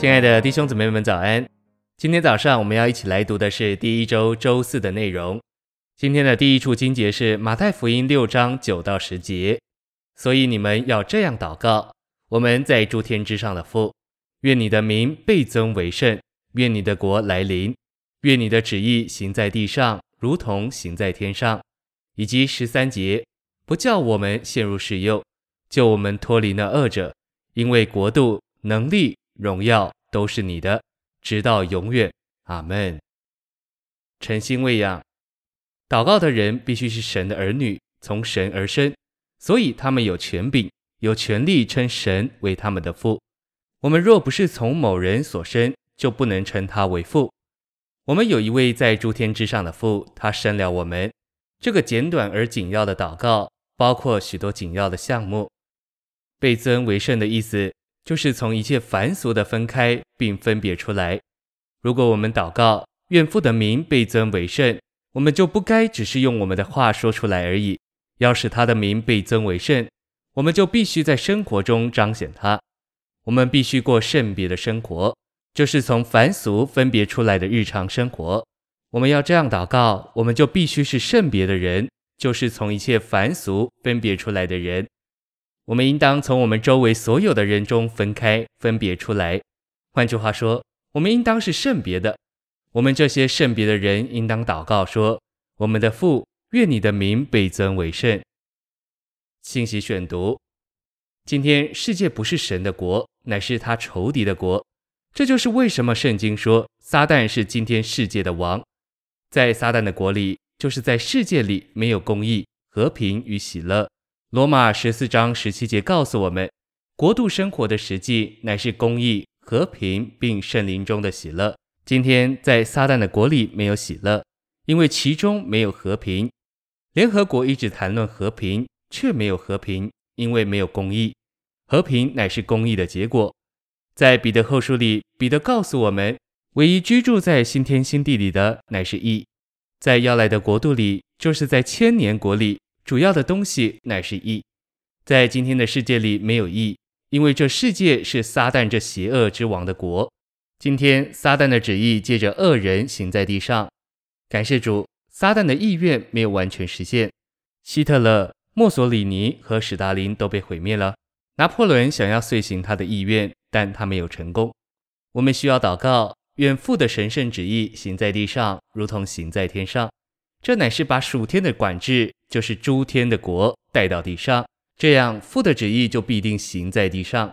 亲爱的弟兄姊妹们，早安！今天早上我们要一起来读的是第一周周四的内容。今天的第一处经节是马太福音六章九到十节。所以你们要这样祷告：我们在诸天之上的父，愿你的名被尊为圣，愿你的国来临，愿你的旨意行在地上，如同行在天上。以及十三节，不叫我们陷入试诱，救我们脱离那恶者，因为国度、能力、荣耀都是你的，直到永远。阿门。诚心喂养，祷告的人必须是神的儿女，从神而生，所以他们有权柄，有权利称神为他们的父。我们若不是从某人所生，就不能称他为父。我们有一位在诸天之上的父，他生了我们。这个简短而紧要的祷告，包括许多紧要的项目。被尊为圣的意思，就是从一切凡俗的分开，并分别出来。如果我们祷告，愿父的名被尊为圣，我们就不该只是用我们的话说出来而已。要使他的名被尊为圣，我们就必须在生活中彰显他。我们必须过圣别的生活，就是从凡俗分别出来的日常生活。我们要这样祷告，我们就必须是圣别的人，就是从一切凡俗分别出来的人。我们应当从我们周围所有的人中分开、分别出来。换句话说，我们应当是圣别的。我们这些圣别的人应当祷告说：“我们的父，愿你的名被尊为圣。”信息选读：今天世界不是神的国，乃是他仇敌的国。这就是为什么圣经说撒旦是今天世界的王。在撒旦的国里，就是在世界里没有公义、和平与喜乐。罗马十四章十七节告诉我们，国度生活的实际乃是公义、和平，并圣灵中的喜乐。今天在撒旦的国里没有喜乐，因为其中没有和平。联合国一直谈论和平，却没有和平，因为没有公义。和平乃是公义的结果。在彼得后书里，彼得告诉我们，唯一居住在新天新地里的乃是义。在要来的国度里，就是在千年国里。主要的东西乃是义，在今天的世界里没有义，因为这世界是撒旦这邪恶之王的国。今天撒旦的旨意借着恶人行在地上。感谢主，撒旦的意愿没有完全实现。希特勒、墨索里尼和史达林都被毁灭了。拿破仑想要遂行他的意愿，但他没有成功。我们需要祷告，愿父的神圣旨意行在地上，如同行在天上。这乃是把属天的管制，就是诸天的国带到地上，这样父的旨意就必定行在地上。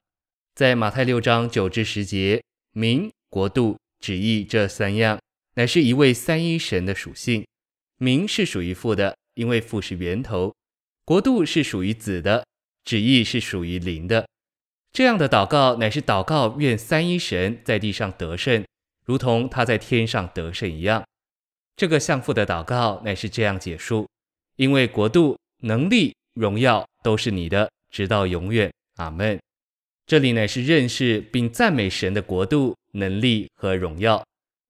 在马太六章九至十节，名、国度、旨意这三样，乃是一位三一神的属性。名是属于父的，因为父是源头；国度是属于子的，旨意是属于灵的。这样的祷告乃是祷告，愿三一神在地上得胜，如同他在天上得胜一样。这个向父的祷告乃是这样结束：因为国度、能力、荣耀都是你的，直到永远。阿门。这里乃是认识并赞美神的国度、能力和荣耀。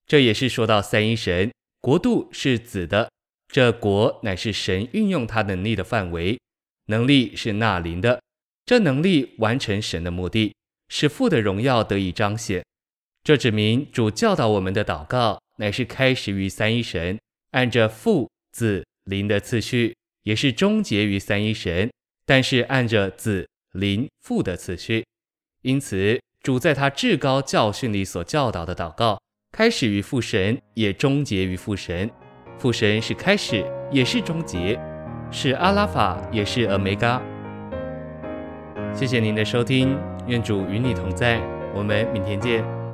这也是说到三一神，国度是子的，这国乃是神运用他能力的范围；能力是那灵的，这能力完成神的目的，使父的荣耀得以彰显。这指明主教导我们的祷告。乃是开始于三一神，按着父、子、灵的次序，也是终结于三一神，但是按着子、灵、父的次序。因此，主在他至高教训里所教导的祷告，开始于父神，也终结于父神。父神是开始，也是终结，是阿拉法，也是欧米伽。谢谢您的收听，愿主与你同在，我们明天见。